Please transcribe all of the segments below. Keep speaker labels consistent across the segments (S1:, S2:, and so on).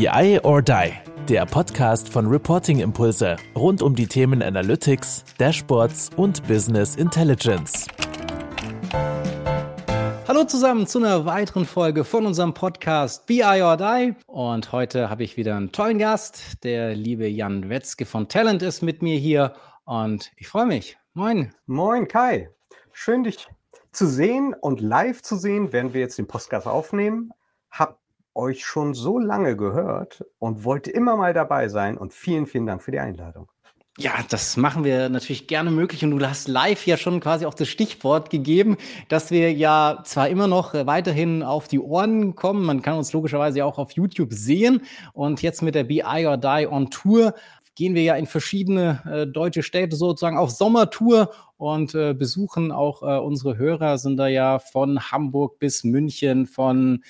S1: BI or Die, der Podcast von Reporting Impulse rund um die Themen Analytics, Dashboards und Business Intelligence.
S2: Hallo zusammen zu einer weiteren Folge von unserem Podcast BI or Die. Und heute habe ich wieder einen tollen Gast. Der liebe Jan Wetzke von Talent ist mit mir hier und ich freue mich. Moin.
S3: Moin Kai. Schön dich zu sehen und live zu sehen, während wir jetzt den Podcast aufnehmen. Hab euch schon so lange gehört und wollte immer mal dabei sein und vielen, vielen Dank für die Einladung.
S2: Ja, das machen wir natürlich gerne möglich und du hast live ja schon quasi auch das Stichwort gegeben, dass wir ja zwar immer noch weiterhin auf die Ohren kommen, man kann uns logischerweise auch auf YouTube sehen und jetzt mit der BI or Die on Tour gehen wir ja in verschiedene äh, deutsche Städte sozusagen auf Sommertour und äh, besuchen auch äh, unsere Hörer, sind da ja von Hamburg bis München, von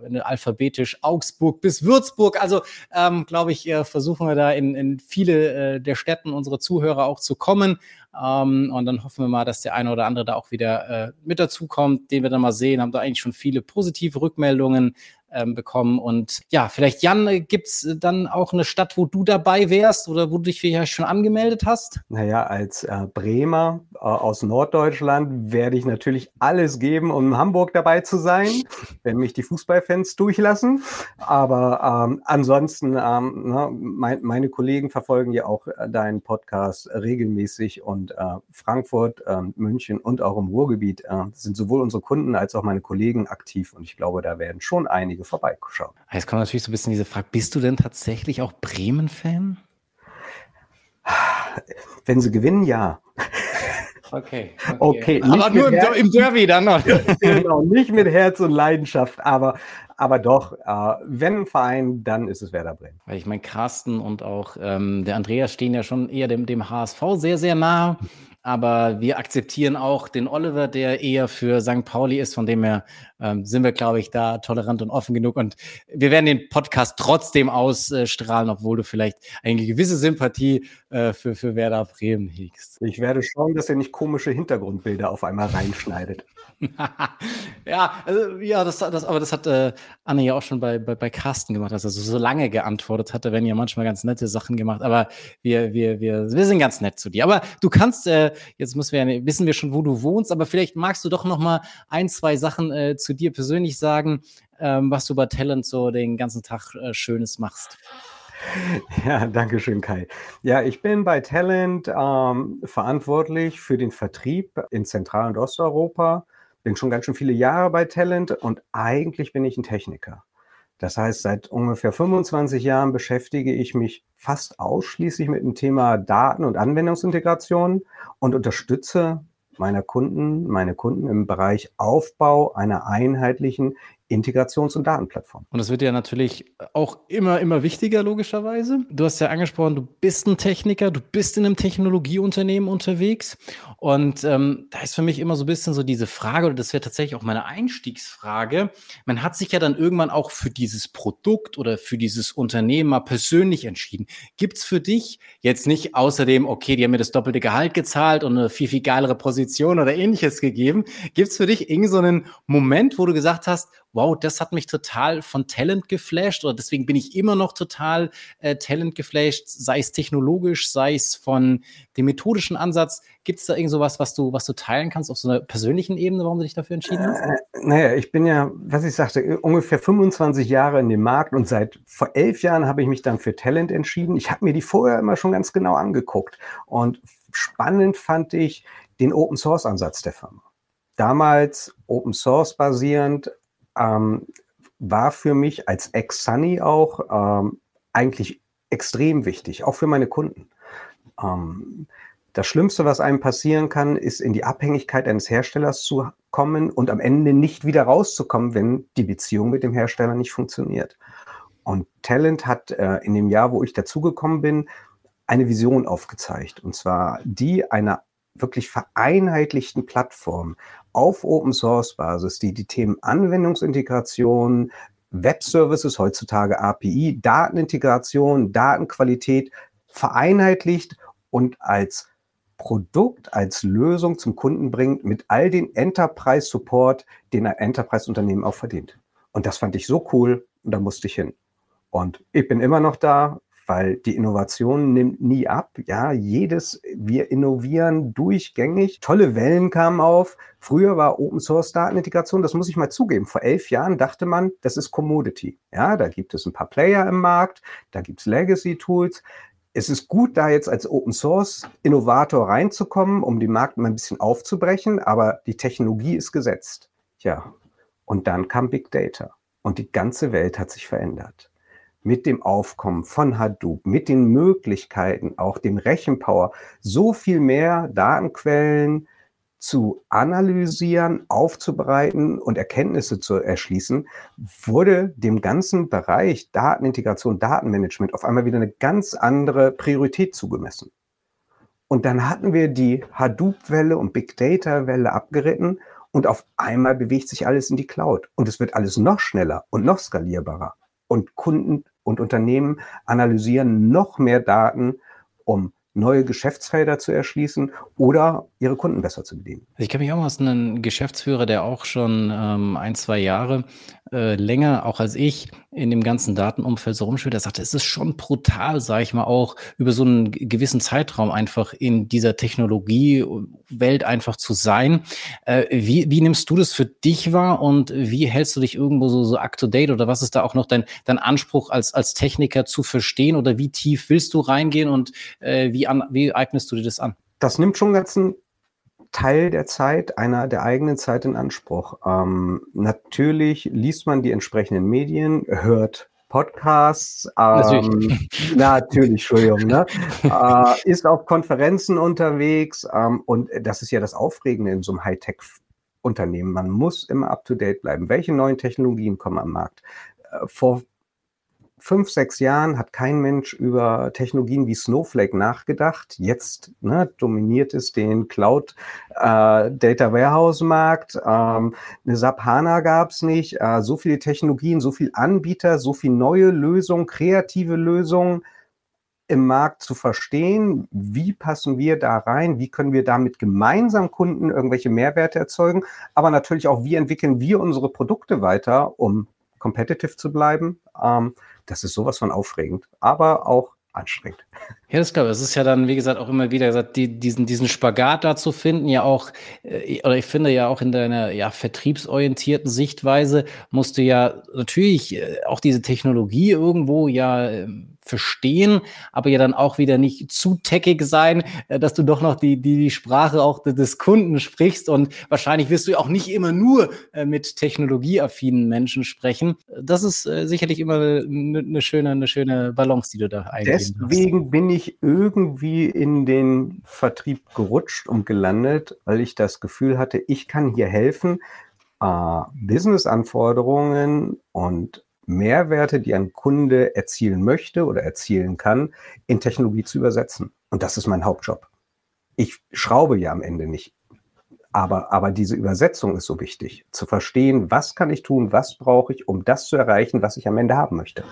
S2: wenn du alphabetisch Augsburg bis Würzburg. Also ähm, glaube ich, äh, versuchen wir da in, in viele äh, der Städten unsere Zuhörer auch zu kommen. Ähm, und dann hoffen wir mal, dass der eine oder andere da auch wieder äh, mit dazukommt, den wir dann mal sehen. Haben da eigentlich schon viele positive Rückmeldungen ähm, bekommen. Und ja, vielleicht, Jan, äh, gibt's dann auch eine Stadt, wo du dabei wärst oder wo du dich vielleicht schon angemeldet hast?
S3: Naja, als äh, Bremer äh, aus Norddeutschland werde ich natürlich alles geben, um in Hamburg dabei zu sein, wenn mich die Fußballfans durchlassen. Aber ähm, ansonsten, ähm, ne, mein, meine Kollegen verfolgen ja auch äh, deinen Podcast regelmäßig und äh, Frankfurt, äh, München und auch im Ruhrgebiet äh, sind sowohl unsere Kunden als auch meine Kollegen aktiv. Und ich glaube, da werden schon einige einige vorbeischauen.
S2: Jetzt kommt natürlich so ein bisschen diese Frage, bist du denn tatsächlich auch Bremen-Fan?
S3: Wenn sie gewinnen, ja.
S2: Okay.
S3: Okay, okay
S2: aber nur im, im, Derby dann noch.
S3: genau, nicht mit Herz und Leidenschaft, aber, aber doch, äh, wenn ein Verein, dann ist es Werder Bremen.
S2: Weil ich meine, Carsten und auch ähm, der Andreas stehen ja schon eher dem, dem HSV sehr, sehr nah aber wir akzeptieren auch den Oliver, der eher für St. Pauli ist. Von dem her ähm, sind wir, glaube ich, da tolerant und offen genug. Und wir werden den Podcast trotzdem ausstrahlen, obwohl du vielleicht eine gewisse Sympathie äh, für, für Werder Bremen hegst.
S3: Ich werde schauen, dass er nicht komische Hintergrundbilder auf einmal reinschneidet.
S2: ja, also, ja, das, das, aber das hat äh, Anne ja auch schon bei, bei, bei Carsten gemacht, dass er so, so lange geantwortet hatte, wenn ja manchmal ganz nette Sachen gemacht. Aber wir, wir, wir, wir sind ganz nett zu dir. Aber du kannst, äh, jetzt müssen wir wissen wir schon, wo du wohnst, aber vielleicht magst du doch noch mal ein, zwei Sachen äh, zu dir persönlich sagen, ähm, was du bei Talent so den ganzen Tag äh, Schönes machst.
S3: Ja, danke schön, Kai. Ja, ich bin bei Talent ähm, verantwortlich für den Vertrieb in Zentral- und Osteuropa bin schon ganz schön viele Jahre bei Talent und eigentlich bin ich ein Techniker. Das heißt, seit ungefähr 25 Jahren beschäftige ich mich fast ausschließlich mit dem Thema Daten- und Anwendungsintegration und unterstütze meiner Kunden, meine Kunden im Bereich Aufbau einer einheitlichen Integrations- und Datenplattform.
S2: Und das wird ja natürlich auch immer, immer wichtiger, logischerweise. Du hast ja angesprochen, du bist ein Techniker, du bist in einem Technologieunternehmen unterwegs. Und ähm, da ist für mich immer so ein bisschen so diese Frage, oder das wäre tatsächlich auch meine Einstiegsfrage. Man hat sich ja dann irgendwann auch für dieses Produkt oder für dieses Unternehmen mal persönlich entschieden. Gibt es für dich jetzt nicht außerdem, okay, die haben mir das doppelte Gehalt gezahlt und eine viel, viel geilere Position oder ähnliches gegeben? Gibt es für dich irgendeinen so Moment, wo du gesagt hast, wow, das hat mich total von Talent geflasht oder deswegen bin ich immer noch total äh, Talent geflasht, sei es technologisch, sei es von dem methodischen Ansatz. Gibt es da irgend sowas, was du, was du teilen kannst auf so einer persönlichen Ebene, warum du dich dafür entschieden hast? Äh,
S3: naja, ich bin ja, was ich sagte, ungefähr 25 Jahre in dem Markt und seit vor elf Jahren habe ich mich dann für Talent entschieden. Ich habe mir die vorher immer schon ganz genau angeguckt und spannend fand ich den Open Source Ansatz der Firma damals Open Source basierend, ähm, war für mich als Ex-Sunny auch ähm, eigentlich extrem wichtig, auch für meine Kunden. Ähm, das Schlimmste, was einem passieren kann, ist in die Abhängigkeit eines Herstellers zu kommen und am Ende nicht wieder rauszukommen, wenn die Beziehung mit dem Hersteller nicht funktioniert. Und Talent hat äh, in dem Jahr, wo ich dazugekommen bin, eine Vision aufgezeigt. Und zwar die einer wirklich vereinheitlichten Plattform, auf Open Source Basis, die die Themen Anwendungsintegration, Web-Services, heutzutage API, Datenintegration, Datenqualität vereinheitlicht und als Produkt, als Lösung zum Kunden bringt mit all den Enterprise Support, den ein Enterprise-Unternehmen auch verdient. Und das fand ich so cool und da musste ich hin. Und ich bin immer noch da, weil die Innovation nimmt nie ab. Ja, jedes, wir innovieren durchgängig. Tolle Wellen kamen auf. Früher war Open Source Datenintegration, das muss ich mal zugeben. Vor elf Jahren dachte man, das ist Commodity. Ja, da gibt es ein paar Player im Markt, da gibt es Legacy Tools. Es ist gut, da jetzt als Open Source Innovator reinzukommen, um den Markt mal ein bisschen aufzubrechen, aber die Technologie ist gesetzt. Ja, und dann kam Big Data und die ganze Welt hat sich verändert mit dem Aufkommen von Hadoop, mit den Möglichkeiten, auch dem Rechenpower, so viel mehr Datenquellen zu analysieren, aufzubereiten und Erkenntnisse zu erschließen, wurde dem ganzen Bereich Datenintegration, Datenmanagement auf einmal wieder eine ganz andere Priorität zugemessen. Und dann hatten wir die Hadoop-Welle und Big Data-Welle abgeritten und auf einmal bewegt sich alles in die Cloud. Und es wird alles noch schneller und noch skalierbarer und Kunden und Unternehmen analysieren noch mehr Daten, um neue Geschäftsfelder zu erschließen oder ihre Kunden besser zu bedienen.
S2: Ich kenne mich auch aus einem Geschäftsführer, der auch schon ähm, ein, zwei Jahre äh, länger, auch als ich, in dem ganzen Datenumfeld so rumspielt. Der sagte, es ist schon brutal, sage ich mal, auch über so einen gewissen Zeitraum einfach in dieser Technologiewelt einfach zu sein. Äh, wie, wie nimmst du das für dich wahr und wie hältst du dich irgendwo so, so up-to-date oder was ist da auch noch dein, dein Anspruch als, als Techniker zu verstehen oder wie tief willst du reingehen und äh, wie, an, wie eignest du dir das an?
S3: Das nimmt schon ganz einen Teil der Zeit, einer der eigenen Zeit in Anspruch. Ähm, natürlich liest man die entsprechenden Medien, hört Podcasts, ähm, natürlich. natürlich, Entschuldigung, ne? äh, ist auf Konferenzen unterwegs ähm, und das ist ja das Aufregende in so einem Hightech-Unternehmen. Man muss immer up-to-date bleiben. Welche neuen Technologien kommen am Markt? Äh, vor fünf, sechs Jahren hat kein Mensch über Technologien wie Snowflake nachgedacht. Jetzt ne, dominiert es den Cloud äh, Data Warehouse Markt. Ähm, eine SAP HANA gab es nicht. Äh, so viele Technologien, so viele Anbieter, so viele neue Lösungen, kreative Lösungen im Markt zu verstehen, wie passen wir da rein, wie können wir damit gemeinsam Kunden irgendwelche Mehrwerte erzeugen, aber natürlich auch, wie entwickeln wir unsere Produkte weiter, um competitive zu bleiben. Ähm, das ist sowas von aufregend, aber auch anstrengend.
S2: Ja, das glaube ich. Es ist ja dann, wie gesagt, auch immer wieder gesagt, die, diesen, diesen Spagat da zu finden, ja auch, äh, oder ich finde ja auch in deiner ja, vertriebsorientierten Sichtweise musst du ja natürlich äh, auch diese Technologie irgendwo ja ähm, verstehen, aber ja dann auch wieder nicht zu techig sein, äh, dass du doch noch die, die, die Sprache auch des Kunden sprichst und wahrscheinlich wirst du auch nicht immer nur mit technologieaffinen Menschen sprechen. Das ist sicherlich immer eine, eine, schöne, eine schöne Balance, die du da
S3: eingehst. Deswegen hast. bin ich irgendwie in den Vertrieb gerutscht und gelandet, weil ich das Gefühl hatte, ich kann hier helfen, äh, Business-Anforderungen und Mehrwerte, die ein Kunde erzielen möchte oder erzielen kann, in Technologie zu übersetzen. Und das ist mein Hauptjob. Ich schraube ja am Ende nicht. Aber, aber diese Übersetzung ist so wichtig, zu verstehen, was kann ich tun, was brauche ich, um das zu erreichen, was ich am Ende haben möchte.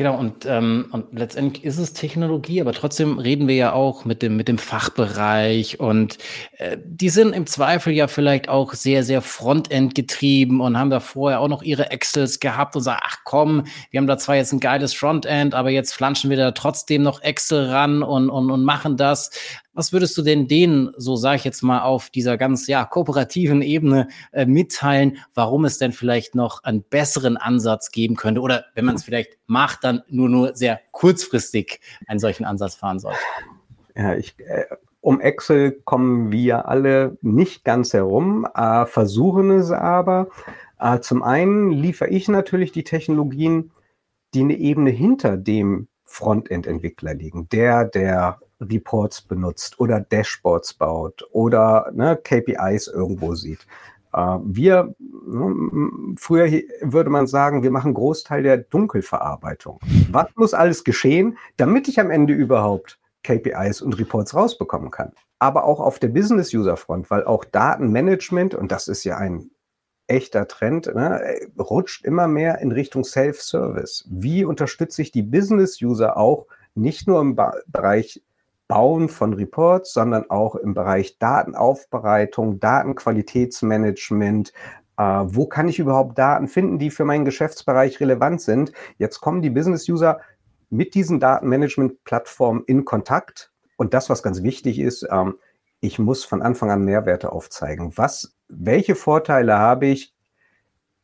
S2: Genau, und, ähm, und letztendlich ist es Technologie, aber trotzdem reden wir ja auch mit dem, mit dem Fachbereich und äh, die sind im Zweifel ja vielleicht auch sehr, sehr Frontend getrieben und haben da vorher auch noch ihre Excels gehabt und sagen, ach komm, wir haben da zwar jetzt ein geiles Frontend, aber jetzt flanschen wir da trotzdem noch Excel ran und, und, und machen das. Was würdest du denn denen, so sage ich jetzt mal, auf dieser ganz ja, kooperativen Ebene äh, mitteilen, warum es denn vielleicht noch einen besseren Ansatz geben könnte? Oder wenn man es vielleicht macht, dann nur, nur sehr kurzfristig einen solchen Ansatz fahren sollte?
S3: Ja, ich, äh, um Excel kommen wir alle nicht ganz herum, äh, versuchen es aber. Äh, zum einen liefere ich natürlich die Technologien, die eine Ebene hinter dem Frontend-Entwickler liegen. Der, der Reports benutzt oder Dashboards baut oder ne, KPIs irgendwo sieht. Äh, wir, ne, früher würde man sagen, wir machen Großteil der Dunkelverarbeitung. Was muss alles geschehen, damit ich am Ende überhaupt KPIs und Reports rausbekommen kann? Aber auch auf der Business-User-Front, weil auch Datenmanagement, und das ist ja ein echter Trend, ne, rutscht immer mehr in Richtung Self-Service. Wie unterstütze ich die Business-User auch nicht nur im Bereich Bauen von Reports, sondern auch im Bereich Datenaufbereitung, Datenqualitätsmanagement, Äh, wo kann ich überhaupt Daten finden, die für meinen Geschäftsbereich relevant sind? Jetzt kommen die Business-User mit diesen Datenmanagement-Plattformen in Kontakt. Und das, was ganz wichtig ist, ähm, ich muss von Anfang an Mehrwerte aufzeigen. Was, welche Vorteile habe ich?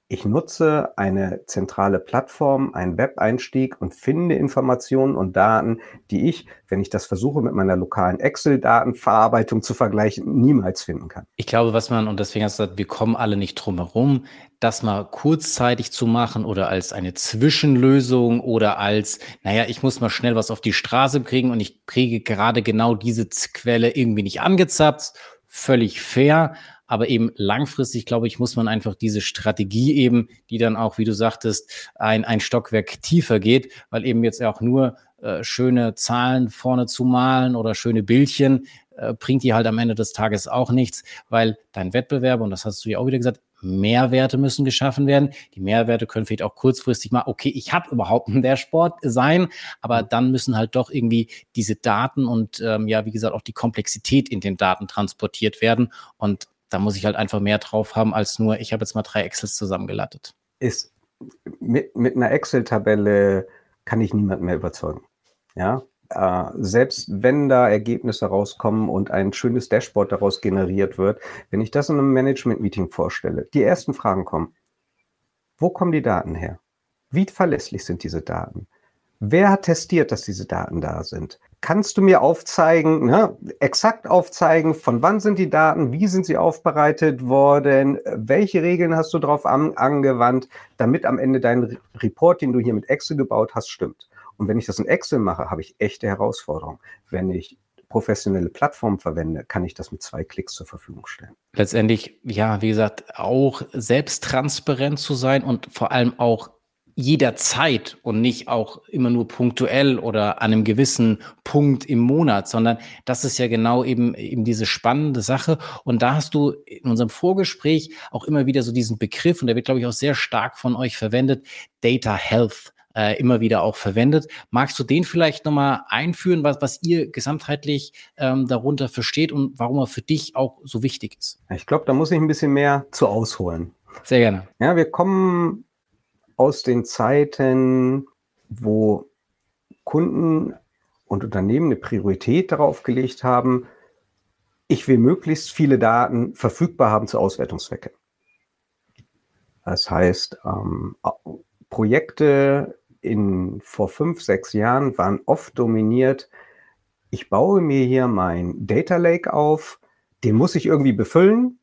S3: Ich nutze eine zentrale Plattform, einen Web-Einstieg und finde Informationen und Daten, die ich, wenn ich das versuche mit meiner lokalen Excel-Datenverarbeitung zu vergleichen, niemals finden kann.
S2: Ich glaube, was man, und deswegen hast du gesagt, wir kommen alle nicht drum herum, das mal kurzzeitig zu machen oder als eine Zwischenlösung oder als, naja, ich muss mal schnell was auf die Straße kriegen und ich kriege gerade genau diese Quelle irgendwie nicht angezapft. Völlig fair. Aber eben langfristig, glaube ich, muss man einfach diese Strategie eben, die dann auch, wie du sagtest, ein, ein Stockwerk tiefer geht, weil eben jetzt auch nur äh, schöne Zahlen vorne zu malen oder schöne Bildchen äh, bringt die halt am Ende des Tages auch nichts, weil dein Wettbewerb, und das hast du ja auch wieder gesagt, Mehrwerte müssen geschaffen werden. Die Mehrwerte können vielleicht auch kurzfristig mal, okay, ich habe überhaupt ein Dashboard sein, aber mhm. dann müssen halt doch irgendwie diese Daten und ähm, ja, wie gesagt, auch die Komplexität in den Daten transportiert werden. Und da muss ich halt einfach mehr drauf haben als nur, ich habe jetzt mal drei Excels zusammengelattet.
S3: Ist mit, mit einer Excel-Tabelle kann ich niemand mehr überzeugen. Ja, äh, selbst wenn da Ergebnisse rauskommen und ein schönes Dashboard daraus generiert wird, wenn ich das in einem Management-Meeting vorstelle, die ersten Fragen kommen. Wo kommen die Daten her? Wie verlässlich sind diese Daten? Wer hat testiert, dass diese Daten da sind? Kannst du mir aufzeigen, ne, exakt aufzeigen, von wann sind die Daten, wie sind sie aufbereitet worden, welche Regeln hast du darauf an, angewandt, damit am Ende dein Report, den du hier mit Excel gebaut hast, stimmt? Und wenn ich das in Excel mache, habe ich echte Herausforderungen. Wenn ich professionelle Plattformen verwende, kann ich das mit zwei Klicks zur Verfügung stellen.
S2: Letztendlich, ja, wie gesagt, auch selbst transparent zu sein und vor allem auch jederzeit und nicht auch immer nur punktuell oder an einem gewissen Punkt im Monat, sondern das ist ja genau eben, eben diese spannende Sache. Und da hast du in unserem Vorgespräch auch immer wieder so diesen Begriff, und der wird, glaube ich, auch sehr stark von euch verwendet, Data Health äh, immer wieder auch verwendet. Magst du den vielleicht nochmal einführen, was, was ihr gesamtheitlich ähm, darunter versteht und warum er für dich auch so wichtig ist?
S3: Ich glaube, da muss ich ein bisschen mehr zu ausholen.
S2: Sehr gerne.
S3: Ja, wir kommen aus den Zeiten, wo Kunden und Unternehmen eine Priorität darauf gelegt haben, ich will möglichst viele Daten verfügbar haben zu Auswertungszwecken. Das heißt, ähm, Projekte in, vor fünf, sechs Jahren waren oft dominiert, ich baue mir hier mein Data Lake auf, den muss ich irgendwie befüllen,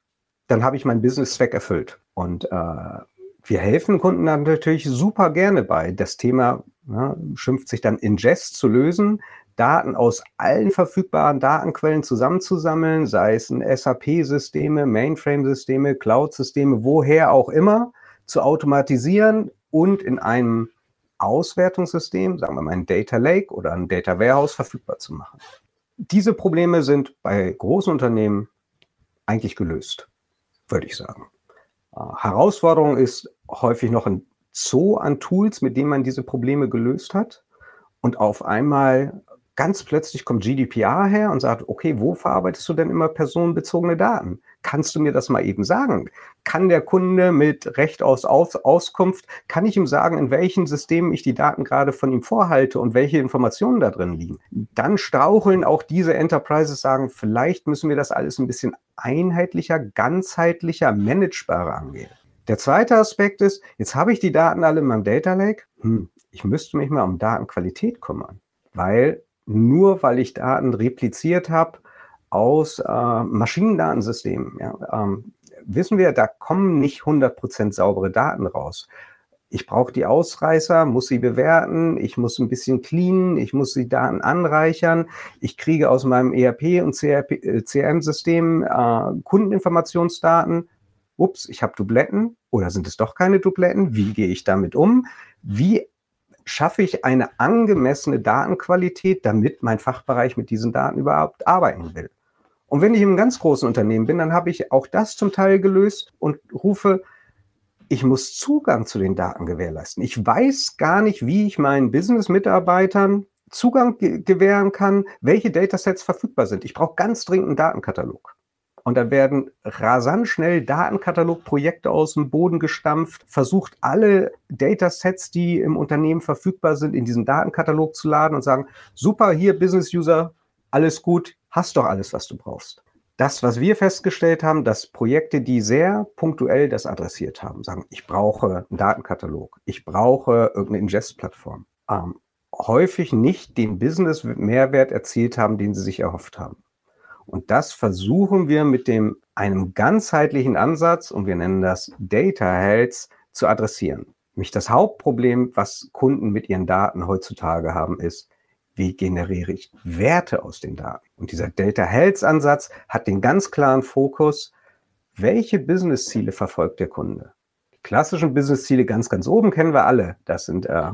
S3: dann habe ich meinen Business-Zweck erfüllt. Und äh, wir helfen Kunden dann natürlich super gerne bei. Das Thema ne, schimpft sich dann Ingest zu lösen, Daten aus allen verfügbaren Datenquellen zusammenzusammeln, sei es ein SAP-Systeme, Mainframe-Systeme, Cloud-Systeme, woher auch immer, zu automatisieren und in einem Auswertungssystem, sagen wir mal ein Data Lake oder ein Data Warehouse verfügbar zu machen. Diese Probleme sind bei großen Unternehmen eigentlich gelöst, würde ich sagen. Herausforderung ist häufig noch ein Zoo an Tools, mit denen man diese Probleme gelöst hat. Und auf einmal ganz plötzlich kommt GDPR her und sagt, okay, wo verarbeitest du denn immer personenbezogene Daten? Kannst du mir das mal eben sagen? Kann der Kunde mit Recht aus, aus Auskunft, kann ich ihm sagen, in welchen Systemen ich die Daten gerade von ihm vorhalte und welche Informationen da drin liegen? Dann straucheln auch diese Enterprises, sagen, vielleicht müssen wir das alles ein bisschen einheitlicher, ganzheitlicher, managebarer angehen. Der zweite Aspekt ist, jetzt habe ich die Daten alle in meinem Data Lake. Hm, ich müsste mich mal um Datenqualität kümmern, weil nur weil ich Daten repliziert habe, aus äh, Maschinendatensystemen. Ja, ähm, wissen wir, da kommen nicht 100% saubere Daten raus. Ich brauche die Ausreißer, muss sie bewerten, ich muss ein bisschen cleanen, ich muss die Daten anreichern, ich kriege aus meinem ERP und CRM-System äh, Kundeninformationsdaten. Ups, ich habe Dubletten oder sind es doch keine Dubletten? Wie gehe ich damit um? Wie schaffe ich eine angemessene Datenqualität, damit mein Fachbereich mit diesen Daten überhaupt arbeiten will? Und wenn ich einem ganz großen Unternehmen bin, dann habe ich auch das zum Teil gelöst und rufe, ich muss Zugang zu den Daten gewährleisten. Ich weiß gar nicht, wie ich meinen Business-Mitarbeitern Zugang ge gewähren kann, welche Datasets verfügbar sind. Ich brauche ganz dringend einen Datenkatalog. Und da werden rasant schnell Datenkatalogprojekte aus dem Boden gestampft, versucht alle Datasets, die im Unternehmen verfügbar sind, in diesen Datenkatalog zu laden und sagen, super, hier Business User, alles gut, hast doch alles, was du brauchst. Das, was wir festgestellt haben, dass Projekte, die sehr punktuell das adressiert haben, sagen, ich brauche einen Datenkatalog, ich brauche irgendeine Ingest-Plattform, ähm, häufig nicht den Business-Mehrwert erzielt haben, den sie sich erhofft haben. Und das versuchen wir mit dem, einem ganzheitlichen Ansatz, und wir nennen das Data Health, zu adressieren. Mich das Hauptproblem, was Kunden mit ihren Daten heutzutage haben, ist, wie generiere ich Werte aus den Daten? Und dieser Data Health Ansatz hat den ganz klaren Fokus, welche Business-Ziele verfolgt der Kunde? Die klassischen Business-Ziele ganz, ganz oben kennen wir alle. Das sind äh,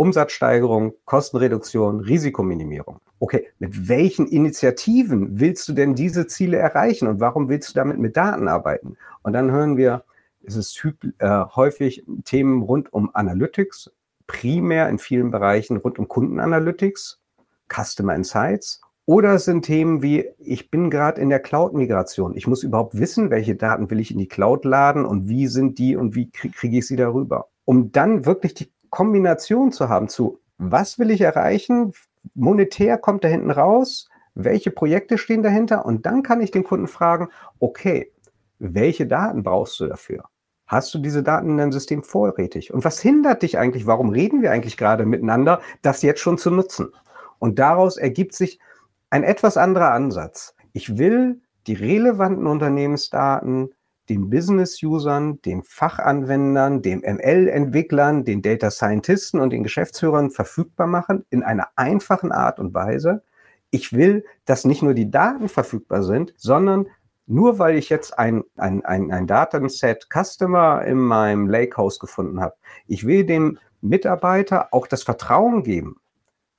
S3: Umsatzsteigerung, Kostenreduktion, Risikominimierung. Okay, mit welchen Initiativen willst du denn diese Ziele erreichen und warum willst du damit mit Daten arbeiten? Und dann hören wir, es ist äh, häufig Themen rund um Analytics, primär in vielen Bereichen rund um Kundenanalytics, Customer Insights. Oder es sind Themen wie, ich bin gerade in der Cloud-Migration. Ich muss überhaupt wissen, welche Daten will ich in die Cloud laden und wie sind die und wie kriege ich sie darüber. Um dann wirklich die Kombination zu haben zu, was will ich erreichen? Monetär kommt da hinten raus. Welche Projekte stehen dahinter? Und dann kann ich den Kunden fragen, okay, welche Daten brauchst du dafür? Hast du diese Daten in deinem System vorrätig? Und was hindert dich eigentlich? Warum reden wir eigentlich gerade miteinander, das jetzt schon zu nutzen? Und daraus ergibt sich ein etwas anderer Ansatz. Ich will die relevanten Unternehmensdaten den Business-Usern, den Fachanwendern, den ML-Entwicklern, den Data Scientisten und den Geschäftsführern verfügbar machen in einer einfachen Art und Weise. Ich will, dass nicht nur die Daten verfügbar sind, sondern nur weil ich jetzt ein, ein, ein, ein Datenset Customer in meinem Lakehouse gefunden habe, ich will dem Mitarbeiter auch das Vertrauen geben,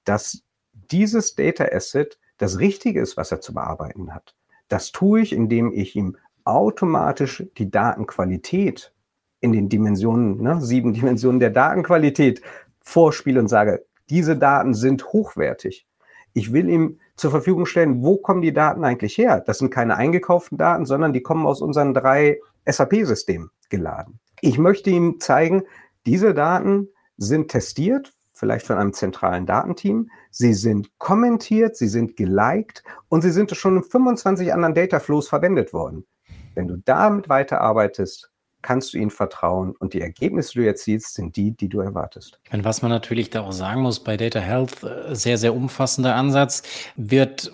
S3: dass dieses Data Asset das Richtige ist, was er zu bearbeiten hat. Das tue ich, indem ich ihm automatisch die Datenqualität in den Dimensionen, ne, sieben Dimensionen der Datenqualität vorspiele und sage, diese Daten sind hochwertig. Ich will ihm zur Verfügung stellen, wo kommen die Daten eigentlich her? Das sind keine eingekauften Daten, sondern die kommen aus unseren drei SAP-Systemen geladen. Ich möchte ihm zeigen, diese Daten sind testiert, vielleicht von einem zentralen Datenteam. Sie sind kommentiert, sie sind geliked und sie sind schon in 25 anderen Dataflows verwendet worden. Wenn du damit weiterarbeitest, kannst du ihnen vertrauen und die Ergebnisse, die du erzielst, sind die, die du erwartest.
S2: Und was man natürlich da auch sagen muss, bei Data Health, äh, sehr, sehr umfassender Ansatz, wird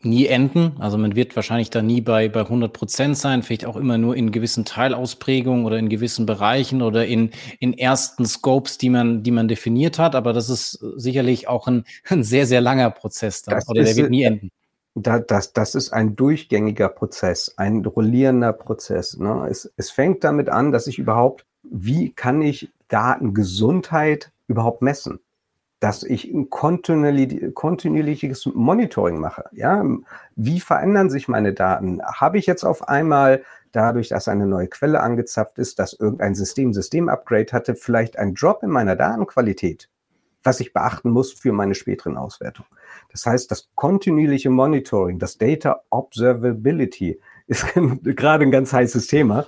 S2: nie enden. Also man wird wahrscheinlich da nie bei, bei 100 Prozent sein, vielleicht auch immer nur in gewissen Teilausprägungen oder in gewissen Bereichen oder in, in ersten Scopes, die man, die man definiert hat. Aber das ist sicherlich auch ein, ein sehr, sehr langer Prozess da, oder der wird nie enden
S3: da, das, das ist ein durchgängiger Prozess, ein rollierender Prozess. Ne? Es, es fängt damit an, dass ich überhaupt, wie kann ich Datengesundheit überhaupt messen? Dass ich ein kontinuierliches Monitoring mache. Ja? Wie verändern sich meine Daten? Habe ich jetzt auf einmal dadurch, dass eine neue Quelle angezapft ist, dass irgendein System System-Upgrade hatte, vielleicht ein Drop in meiner Datenqualität? was ich beachten muss für meine späteren Auswertungen. Das heißt, das kontinuierliche Monitoring, das Data Observability ist gerade ein ganz heißes Thema.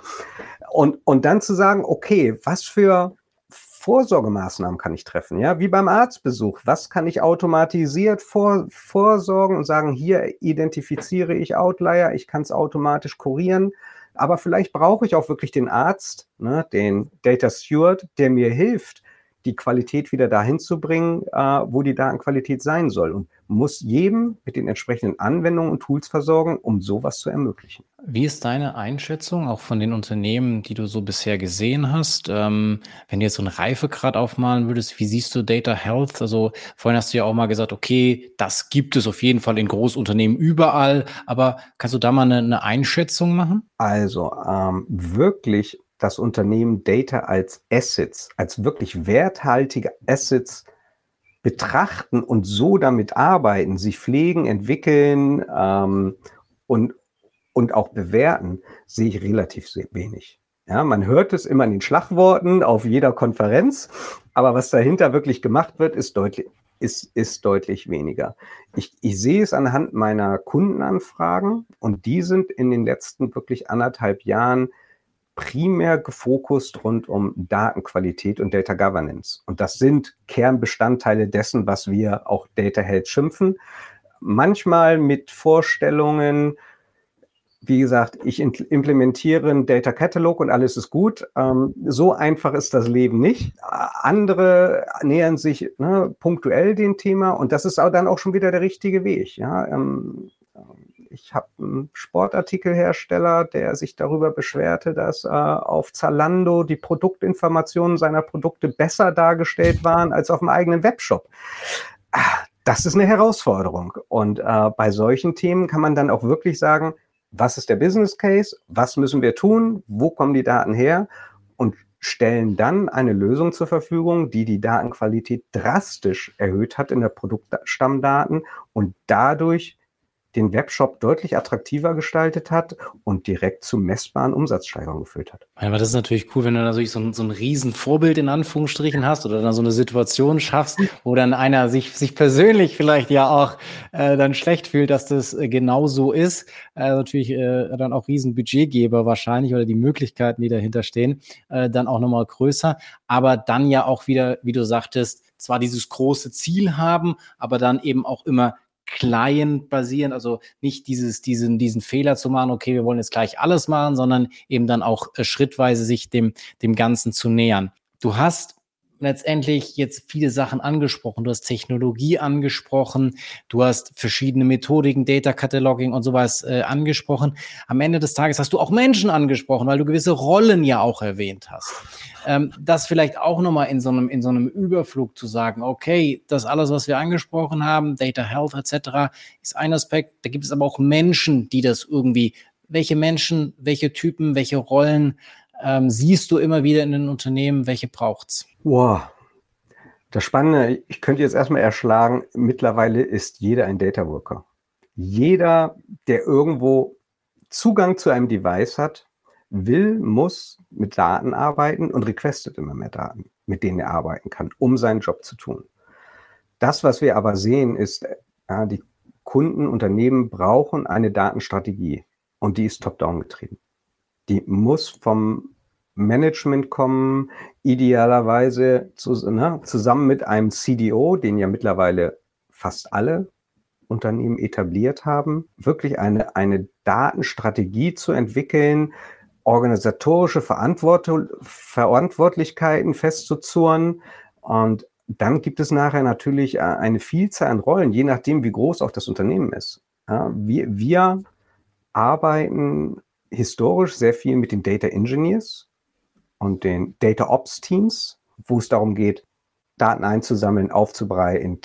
S3: Und, und dann zu sagen, okay, was für Vorsorgemaßnahmen kann ich treffen? Ja, wie beim Arztbesuch. Was kann ich automatisiert vor, vorsorgen und sagen, hier identifiziere ich Outlier, ich kann es automatisch kurieren. Aber vielleicht brauche ich auch wirklich den Arzt, ne, den Data Steward, der mir hilft, die Qualität wieder dahin zu bringen, äh, wo die Datenqualität sein soll. Und muss jedem mit den entsprechenden Anwendungen und Tools versorgen, um sowas zu ermöglichen.
S2: Wie ist deine Einschätzung auch von den Unternehmen, die du so bisher gesehen hast? Ähm, wenn du jetzt so einen Reifegrad aufmalen würdest, wie siehst du Data Health? Also vorhin hast du ja auch mal gesagt, okay, das gibt es auf jeden Fall in Großunternehmen überall, aber kannst du da mal eine, eine Einschätzung machen?
S3: Also ähm, wirklich das Unternehmen Data als Assets, als wirklich werthaltige Assets betrachten und so damit arbeiten, sie pflegen, entwickeln ähm, und, und auch bewerten, sehe ich relativ wenig. Ja, man hört es immer in den Schlagworten auf jeder Konferenz, aber was dahinter wirklich gemacht wird, ist deutlich, ist, ist deutlich weniger. Ich, ich sehe es anhand meiner Kundenanfragen und die sind in den letzten wirklich anderthalb Jahren primär gefokust rund um Datenqualität und Data Governance. Und das sind Kernbestandteile dessen, was wir auch Data Health schimpfen. Manchmal mit Vorstellungen, wie gesagt, ich implementiere einen Data Catalog und alles ist gut. Ähm, so einfach ist das Leben nicht. Andere nähern sich ne, punktuell dem Thema und das ist auch dann auch schon wieder der richtige Weg. Ja? Ähm, ich habe einen Sportartikelhersteller, der sich darüber beschwerte, dass äh, auf Zalando die Produktinformationen seiner Produkte besser dargestellt waren als auf dem eigenen Webshop. Ah, das ist eine Herausforderung. Und äh, bei solchen Themen kann man dann auch wirklich sagen, was ist der Business Case, was müssen wir tun, wo kommen die Daten her und stellen dann eine Lösung zur Verfügung, die die Datenqualität drastisch erhöht hat in der Produktstammdaten und dadurch den Webshop deutlich attraktiver gestaltet hat und direkt zu messbaren Umsatzsteigerungen geführt hat.
S2: Aber das ist natürlich cool, wenn du natürlich so ein, so ein Riesenvorbild in Anführungsstrichen hast oder dann so eine Situation schaffst, wo dann einer sich, sich persönlich vielleicht ja auch äh, dann schlecht fühlt, dass das äh, genau so ist. Äh, natürlich äh, dann auch Riesenbudgetgeber wahrscheinlich oder die Möglichkeiten, die dahinter stehen, äh, dann auch nochmal größer. Aber dann ja auch wieder, wie du sagtest, zwar dieses große Ziel haben, aber dann eben auch immer Client basieren, also nicht dieses, diesen, diesen Fehler zu machen, okay, wir wollen jetzt gleich alles machen, sondern eben dann auch äh, schrittweise sich dem, dem Ganzen zu nähern. Du hast letztendlich jetzt viele Sachen angesprochen. Du hast Technologie angesprochen, du hast verschiedene Methodiken, Data Cataloging und sowas äh, angesprochen. Am Ende des Tages hast du auch Menschen angesprochen, weil du gewisse Rollen ja auch erwähnt hast. Ähm, das vielleicht auch nochmal in so einem, in so einem Überflug zu sagen, okay, das alles, was wir angesprochen haben, Data Health etc., ist ein Aspekt. Da gibt es aber auch Menschen, die das irgendwie welche Menschen, welche Typen, welche Rollen ähm, siehst du immer wieder in den Unternehmen? Welche braucht's?
S3: Wow. Das Spannende, ich könnte jetzt erstmal erschlagen, mittlerweile ist jeder ein Data Worker. Jeder, der irgendwo Zugang zu einem Device hat, will, muss mit Daten arbeiten und requestet immer mehr Daten, mit denen er arbeiten kann, um seinen Job zu tun. Das, was wir aber sehen, ist, ja, die Kunden, Unternehmen brauchen eine Datenstrategie und die ist top-down getrieben die muss vom Management kommen, idealerweise zu, ne, zusammen mit einem CDO, den ja mittlerweile fast alle Unternehmen etabliert haben, wirklich eine, eine Datenstrategie zu entwickeln, organisatorische Verantwortlichkeiten festzuzurren. Und dann gibt es nachher natürlich äh, eine Vielzahl an Rollen, je nachdem, wie groß auch das Unternehmen ist. Ja, wir, wir arbeiten historisch sehr viel mit den Data Engineers und den Data Ops Teams, wo es darum geht, Daten einzusammeln, aufzubereiten,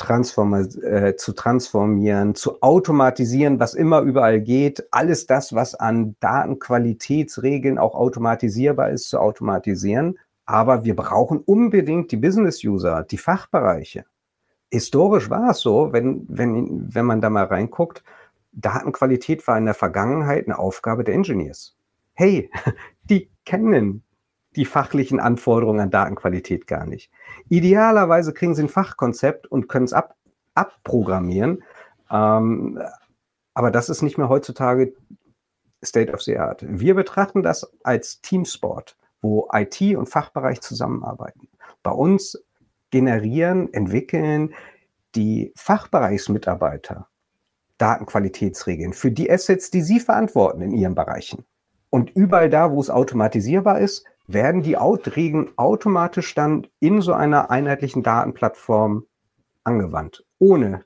S3: äh, zu transformieren, zu automatisieren, was immer überall geht. Alles das, was an Datenqualitätsregeln auch automatisierbar ist, zu automatisieren. Aber wir brauchen unbedingt die Business-User, die Fachbereiche. Historisch war es so, wenn, wenn, wenn man da mal reinguckt, Datenqualität war in der Vergangenheit eine Aufgabe der Engineers. Hey, die kennen die fachlichen Anforderungen an Datenqualität gar nicht. Idealerweise kriegen sie ein Fachkonzept und können es ab, abprogrammieren. Ähm, aber das ist nicht mehr heutzutage State of the Art. Wir betrachten das als Teamsport, wo IT und Fachbereich zusammenarbeiten. Bei uns generieren, entwickeln die Fachbereichsmitarbeiter Datenqualitätsregeln für die Assets, die Sie verantworten in Ihren Bereichen. Und überall da, wo es automatisierbar ist, werden die Regeln automatisch dann in so einer einheitlichen Datenplattform angewandt, ohne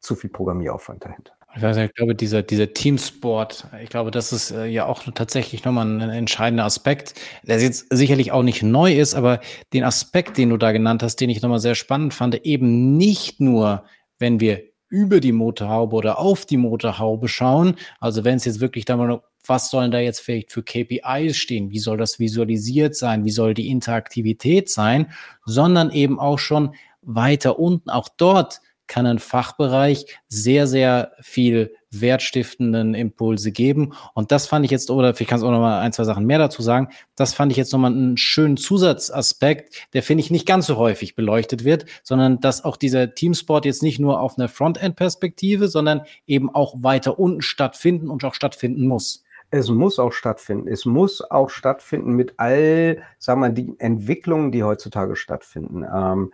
S3: zu viel Programmieraufwand dahinter.
S2: Ich glaube, dieser, dieser Teamsport, ich glaube, das ist äh, ja auch tatsächlich nochmal ein entscheidender Aspekt, der jetzt sicherlich auch nicht neu ist, aber den Aspekt, den du da genannt hast, den ich nochmal sehr spannend fand, eben nicht nur, wenn wir über die Motorhaube oder auf die Motorhaube schauen. Also wenn es jetzt wirklich da mal, was sollen da jetzt vielleicht für KPIs stehen? Wie soll das visualisiert sein? Wie soll die Interaktivität sein? Sondern eben auch schon weiter unten. Auch dort kann ein Fachbereich sehr, sehr viel wertstiftenden Impulse geben. Und das fand ich jetzt, oder vielleicht kannst du auch noch mal ein, zwei Sachen mehr dazu sagen. Das fand ich jetzt nochmal einen schönen Zusatzaspekt, der finde ich nicht ganz so häufig beleuchtet wird, sondern dass auch dieser Teamsport jetzt nicht nur auf einer Frontend-Perspektive, sondern eben auch weiter unten stattfinden und auch stattfinden muss.
S3: Es muss auch stattfinden. Es muss auch stattfinden mit all, sagen wir, die Entwicklungen, die heutzutage stattfinden. Ähm,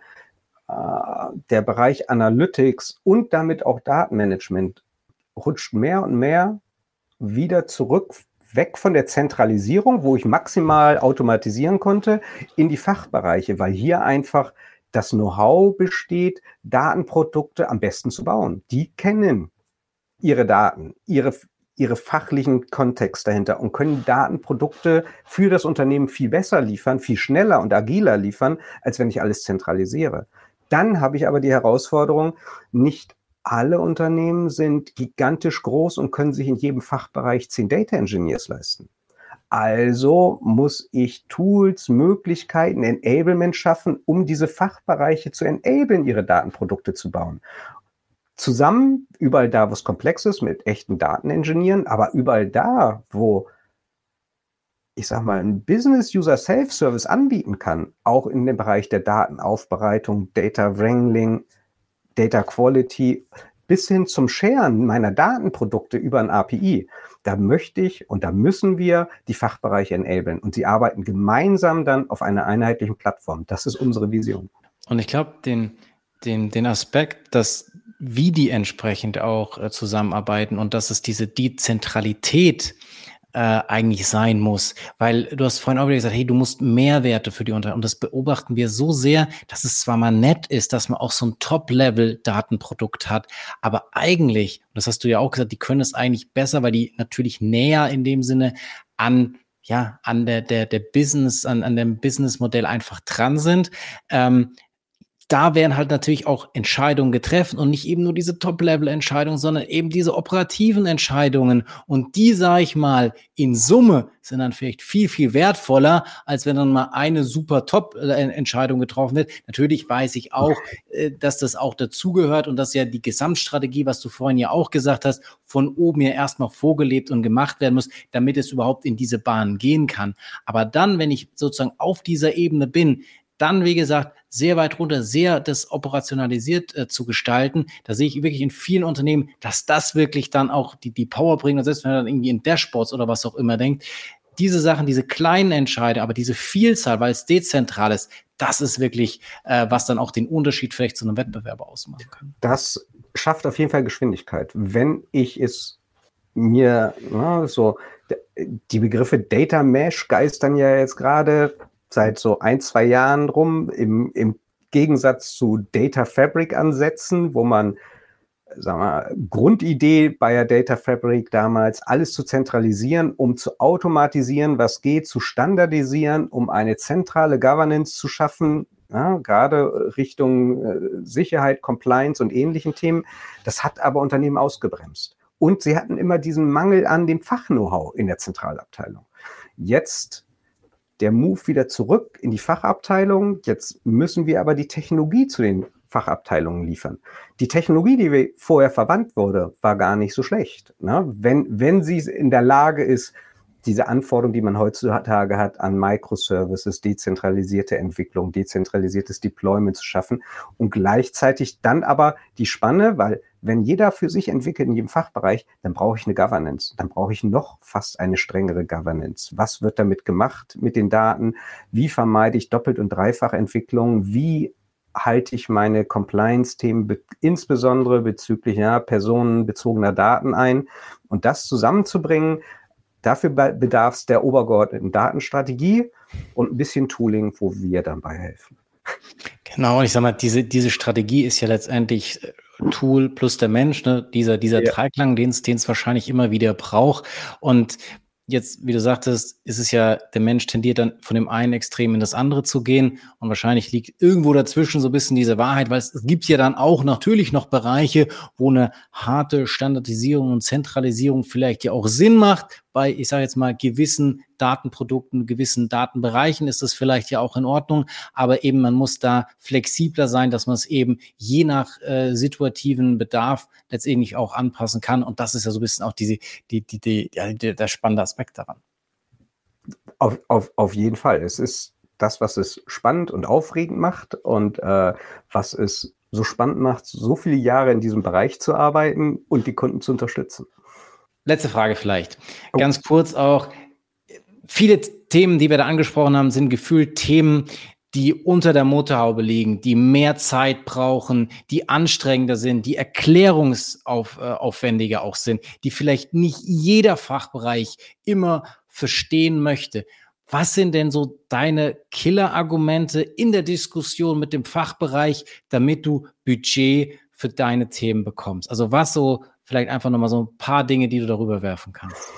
S3: äh, der Bereich Analytics und damit auch Datenmanagement rutscht mehr und mehr wieder zurück, weg von der Zentralisierung, wo ich maximal automatisieren konnte, in die Fachbereiche, weil hier einfach das Know-how besteht, Datenprodukte am besten zu bauen. Die kennen ihre Daten, ihre, ihre fachlichen Kontext dahinter und können Datenprodukte für das Unternehmen viel besser liefern, viel schneller und agiler liefern, als wenn ich alles zentralisiere. Dann habe ich aber die Herausforderung, nicht alle Unternehmen sind gigantisch groß und können sich in jedem Fachbereich zehn Data Engineers leisten. Also muss ich Tools, Möglichkeiten, Enablement schaffen, um diese Fachbereiche zu enablen, ihre Datenprodukte zu bauen. Zusammen, überall da, wo es komplex ist, mit echten Dateningenieuren, aber überall da, wo ich sag mal, ein Business-User Self-Service anbieten kann, auch in dem Bereich der Datenaufbereitung, Data Wrangling, Data Quality bis hin zum Sharen meiner Datenprodukte über ein API, da möchte ich und da müssen wir die Fachbereiche enablen und sie arbeiten gemeinsam dann auf einer einheitlichen Plattform. Das ist unsere Vision.
S2: Und ich glaube, den, den, den Aspekt, dass wie die entsprechend auch äh, zusammenarbeiten und dass es diese Dezentralität äh, eigentlich sein muss. Weil du hast vorhin auch gesagt, hey, du musst Mehrwerte für die Unternehmen. Und das beobachten wir so sehr, dass es zwar mal nett ist, dass man auch so ein Top-Level-Datenprodukt hat, aber eigentlich, das hast du ja auch gesagt, die können es eigentlich besser, weil die natürlich näher in dem Sinne an ja, an der, der, der Business, an, an dem Businessmodell einfach dran sind. Ähm, da werden halt natürlich auch Entscheidungen getroffen und nicht eben nur diese Top-Level-Entscheidungen, sondern eben diese operativen Entscheidungen. Und die, sage ich mal, in Summe sind dann vielleicht viel, viel wertvoller, als wenn dann mal eine super Top-Entscheidung getroffen wird. Natürlich weiß ich auch, äh, dass das auch dazugehört und dass ja die Gesamtstrategie, was du vorhin ja auch gesagt hast, von oben ja erstmal vorgelebt und gemacht werden muss, damit es überhaupt in diese Bahn gehen kann. Aber dann, wenn ich sozusagen auf dieser Ebene bin, dann, wie gesagt, sehr weit runter, sehr das operationalisiert äh, zu gestalten. Da sehe ich wirklich in vielen Unternehmen, dass das wirklich dann auch die, die Power bringt. Und selbst wenn man dann irgendwie in Dashboards oder was auch immer denkt, diese Sachen, diese kleinen Entscheide, aber diese Vielzahl, weil es dezentral ist, das ist wirklich, äh, was dann auch den Unterschied vielleicht zu einem Wettbewerber ausmachen kann.
S3: Das schafft auf jeden Fall Geschwindigkeit. Wenn ich es mir na, so die Begriffe Data Mesh geistern ja jetzt gerade seit so ein, zwei Jahren rum im, im Gegensatz zu Data Fabric Ansätzen, wo man, sagen wir, Grundidee bei der Data Fabric damals, alles zu zentralisieren, um zu automatisieren, was geht, zu standardisieren, um eine zentrale Governance zu schaffen, ja, gerade Richtung äh, Sicherheit, Compliance und ähnlichen Themen. Das hat aber Unternehmen ausgebremst. Und sie hatten immer diesen Mangel an dem Fach-Know-how in der Zentralabteilung. Jetzt der Move wieder zurück in die Fachabteilung. Jetzt müssen wir aber die Technologie zu den Fachabteilungen liefern. Die Technologie, die vorher verwandt wurde, war gar nicht so schlecht. Ne? Wenn, wenn sie in der Lage ist, diese Anforderungen, die man heutzutage hat an Microservices, dezentralisierte Entwicklung, dezentralisiertes Deployment zu schaffen und gleichzeitig dann aber die Spanne, weil wenn jeder für sich entwickelt in jedem Fachbereich, dann brauche ich eine Governance. Dann brauche ich noch fast eine strengere Governance. Was wird damit gemacht mit den Daten? Wie vermeide ich Doppelt- und Dreifachentwicklung? Wie halte ich meine Compliance-Themen be insbesondere bezüglich ja, personenbezogener Daten ein? Und das zusammenzubringen, dafür bedarf es der obergeordneten Datenstrategie und ein bisschen Tooling, wo wir dann bei helfen.
S2: Genau, ich sag mal, diese, diese Strategie ist ja letztendlich äh, Tool plus der Mensch, ne? dieser, dieser ja. Dreiklang, den es wahrscheinlich immer wieder braucht. Und jetzt, wie du sagtest, ist es ja, der Mensch tendiert dann von dem einen Extrem in das andere zu gehen. Und wahrscheinlich liegt irgendwo dazwischen so ein bisschen diese Wahrheit, weil es, es gibt ja dann auch natürlich noch Bereiche, wo eine harte Standardisierung und Zentralisierung vielleicht ja auch Sinn macht, bei, ich sage jetzt mal, gewissen Datenprodukten, gewissen Datenbereichen ist das vielleicht ja auch in Ordnung, aber eben man muss da flexibler sein, dass man es eben je nach äh, situativen Bedarf letztendlich auch anpassen kann. Und das ist ja so ein bisschen auch diese, die, die, die, die der spannende Aspekt daran.
S3: Auf, auf, auf jeden Fall. Es ist das, was es spannend und aufregend macht und äh, was es so spannend macht, so viele Jahre in diesem Bereich zu arbeiten und die Kunden zu unterstützen.
S2: Letzte Frage vielleicht. Oh. Ganz kurz auch. Viele Themen, die wir da angesprochen haben, sind gefühlt Themen, die unter der Motorhaube liegen, die mehr Zeit brauchen, die anstrengender sind, die erklärungsaufwendiger auch sind, die vielleicht nicht jeder Fachbereich immer verstehen möchte. Was sind denn so deine Killer-Argumente in der Diskussion mit dem Fachbereich, damit du Budget für deine Themen bekommst? Also was so, vielleicht einfach nochmal so ein paar Dinge, die du darüber werfen kannst.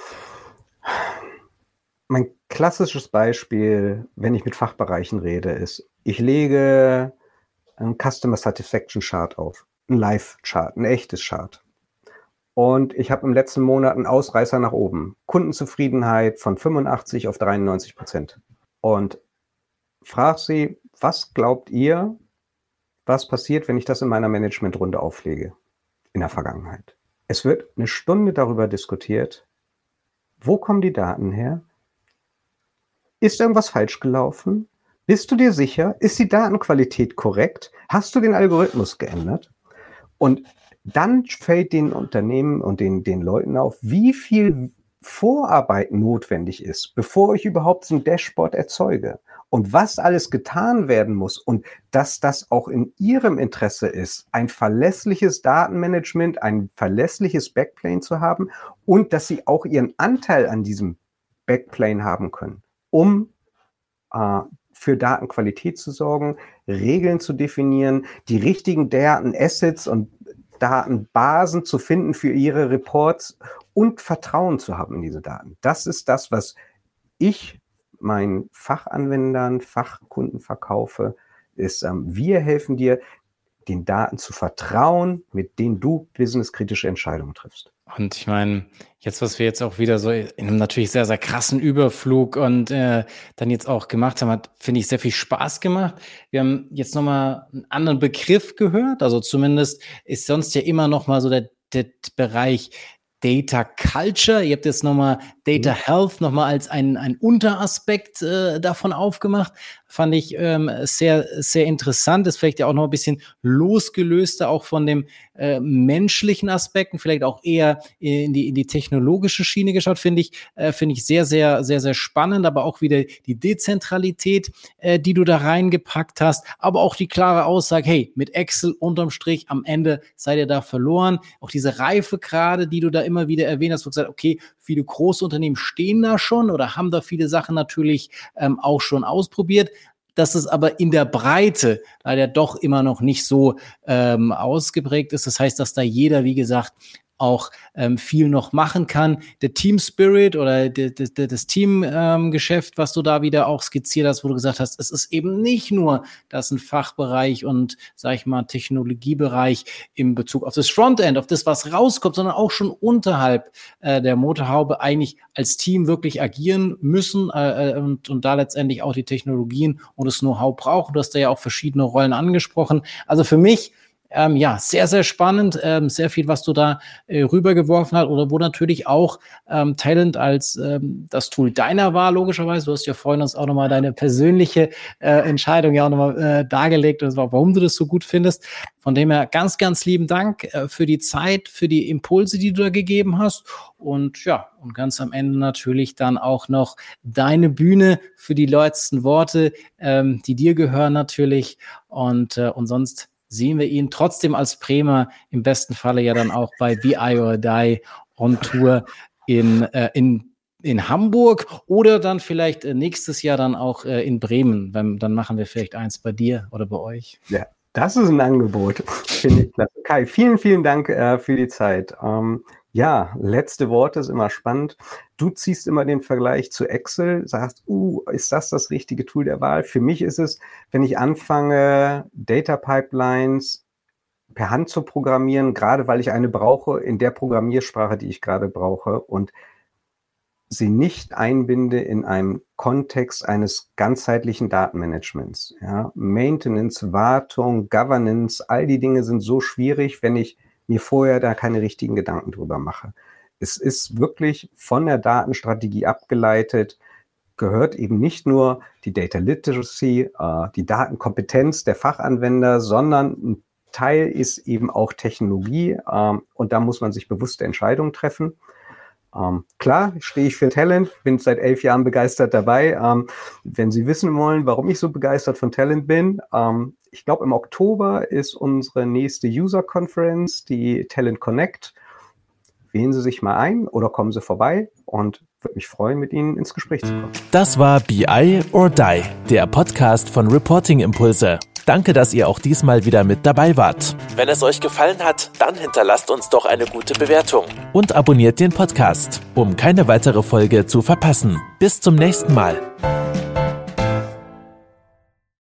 S3: Mein klassisches Beispiel, wenn ich mit Fachbereichen rede, ist, ich lege einen Customer Satisfaction Chart auf, ein Live-Chart, ein echtes Chart. Und ich habe im letzten Monat einen Ausreißer nach oben. Kundenzufriedenheit von 85 auf 93 Prozent. Und frag sie, was glaubt ihr, was passiert, wenn ich das in meiner Managementrunde auflege in der Vergangenheit? Es wird eine Stunde darüber diskutiert, wo kommen die Daten her? Ist irgendwas falsch gelaufen? Bist du dir sicher? Ist die Datenqualität korrekt? Hast du den Algorithmus geändert? Und dann fällt den Unternehmen und den, den Leuten auf, wie viel Vorarbeit notwendig ist, bevor ich überhaupt so ein Dashboard erzeuge. Und was alles getan werden muss und dass das auch in Ihrem Interesse ist, ein verlässliches Datenmanagement, ein verlässliches Backplane zu haben und dass Sie auch Ihren Anteil an diesem Backplane haben können, um äh, für Datenqualität zu sorgen, Regeln zu definieren, die richtigen Datenassets und Datenbasen zu finden für ihre Reports und Vertrauen zu haben in diese Daten. Das ist das, was ich meinen Fachanwendern, Fachkunden verkaufe, ist, ähm, wir helfen dir, den Daten zu vertrauen, mit denen du businesskritische Entscheidungen triffst.
S2: Und ich meine, jetzt, was wir jetzt auch wieder so in einem natürlich sehr, sehr krassen Überflug und äh, dann jetzt auch gemacht haben, hat, finde ich, sehr viel Spaß gemacht. Wir haben jetzt nochmal einen anderen Begriff gehört. Also zumindest ist sonst ja immer noch mal so der, der Bereich Data Culture. Ihr habt jetzt nochmal Data mhm. Health nochmal als ein, ein Unteraspekt äh, davon aufgemacht. Fand ich ähm, sehr, sehr interessant. Ist vielleicht ja auch noch ein bisschen losgelöster auch von dem äh, menschlichen Aspekten, vielleicht auch eher in die, in die technologische Schiene geschaut, finde ich, äh, finde ich sehr, sehr, sehr, sehr spannend, aber auch wieder die Dezentralität, äh, die du da reingepackt hast, aber auch die klare Aussage, hey, mit Excel unterm Strich am Ende seid ihr da verloren. Auch diese Reifegrade, die du da immer wieder erwähnt hast, wo gesagt, okay, viele große stehen da schon oder haben da viele Sachen natürlich ähm, auch schon ausprobiert dass es aber in der Breite leider doch immer noch nicht so ähm, ausgeprägt ist. Das heißt, dass da jeder, wie gesagt, auch ähm, viel noch machen kann. Der Team Spirit oder de, de, de, das Teamgeschäft, ähm, was du da wieder auch skizziert hast, wo du gesagt hast, es ist eben nicht nur das ein Fachbereich und, sag ich mal, Technologiebereich im Bezug auf das Frontend, auf das, was rauskommt, sondern auch schon unterhalb äh, der Motorhaube eigentlich als Team wirklich agieren müssen äh, äh und, und da letztendlich auch die Technologien und das Know-how brauchen. Du hast da ja auch verschiedene Rollen angesprochen. Also für mich ähm, ja, sehr, sehr spannend, ähm, sehr viel, was du da äh, rübergeworfen hast oder wo natürlich auch ähm, Talent als ähm, das Tool deiner war, logischerweise. Du hast ja vorhin uns auch nochmal deine persönliche äh, Entscheidung ja auch nochmal äh, dargelegt, und warum du das so gut findest. Von dem her ganz, ganz lieben Dank äh, für die Zeit, für die Impulse, die du da gegeben hast. Und ja, und ganz am Ende natürlich dann auch noch deine Bühne für die letzten Worte, ähm, die dir gehören natürlich. Und, äh, und sonst sehen wir ihn trotzdem als Bremer, im besten Falle ja dann auch bei Be I or Die on Tour in, äh, in in Hamburg oder dann vielleicht äh, nächstes Jahr dann auch äh, in Bremen. Wenn, dann machen wir vielleicht eins bei dir oder bei euch.
S3: Ja, das ist ein Angebot. Finde ich klasse. Kai, vielen, vielen Dank äh, für die Zeit. Ähm, ja, letzte Worte ist immer spannend. Du ziehst immer den Vergleich zu Excel, sagst, uh, ist das das richtige Tool der Wahl? Für mich ist es, wenn ich anfange, Data Pipelines per Hand zu programmieren, gerade weil ich eine brauche in der Programmiersprache, die ich gerade brauche und sie nicht einbinde in einem Kontext eines ganzheitlichen Datenmanagements. Ja, Maintenance, Wartung, Governance, all die Dinge sind so schwierig, wenn ich mir vorher da keine richtigen Gedanken drüber mache. Es ist wirklich von der Datenstrategie abgeleitet, gehört eben nicht nur die Data Literacy, äh, die Datenkompetenz der Fachanwender, sondern ein Teil ist eben auch Technologie äh, und da muss man sich bewusste Entscheidungen treffen. Ähm, klar, stehe ich für Talent, bin seit elf Jahren begeistert dabei. Ähm, wenn Sie wissen wollen, warum ich so begeistert von Talent bin, ähm, ich glaube, im Oktober ist unsere nächste User Conference, die Talent Connect. Wählen Sie sich mal ein oder kommen Sie vorbei und würde mich freuen, mit Ihnen ins Gespräch zu kommen.
S1: Das war BI or Die, der Podcast von Reporting Impulse. Danke, dass ihr auch diesmal wieder mit dabei wart. Wenn es euch gefallen hat, dann hinterlasst uns doch eine gute Bewertung und abonniert den Podcast, um keine weitere Folge zu verpassen. Bis zum nächsten Mal.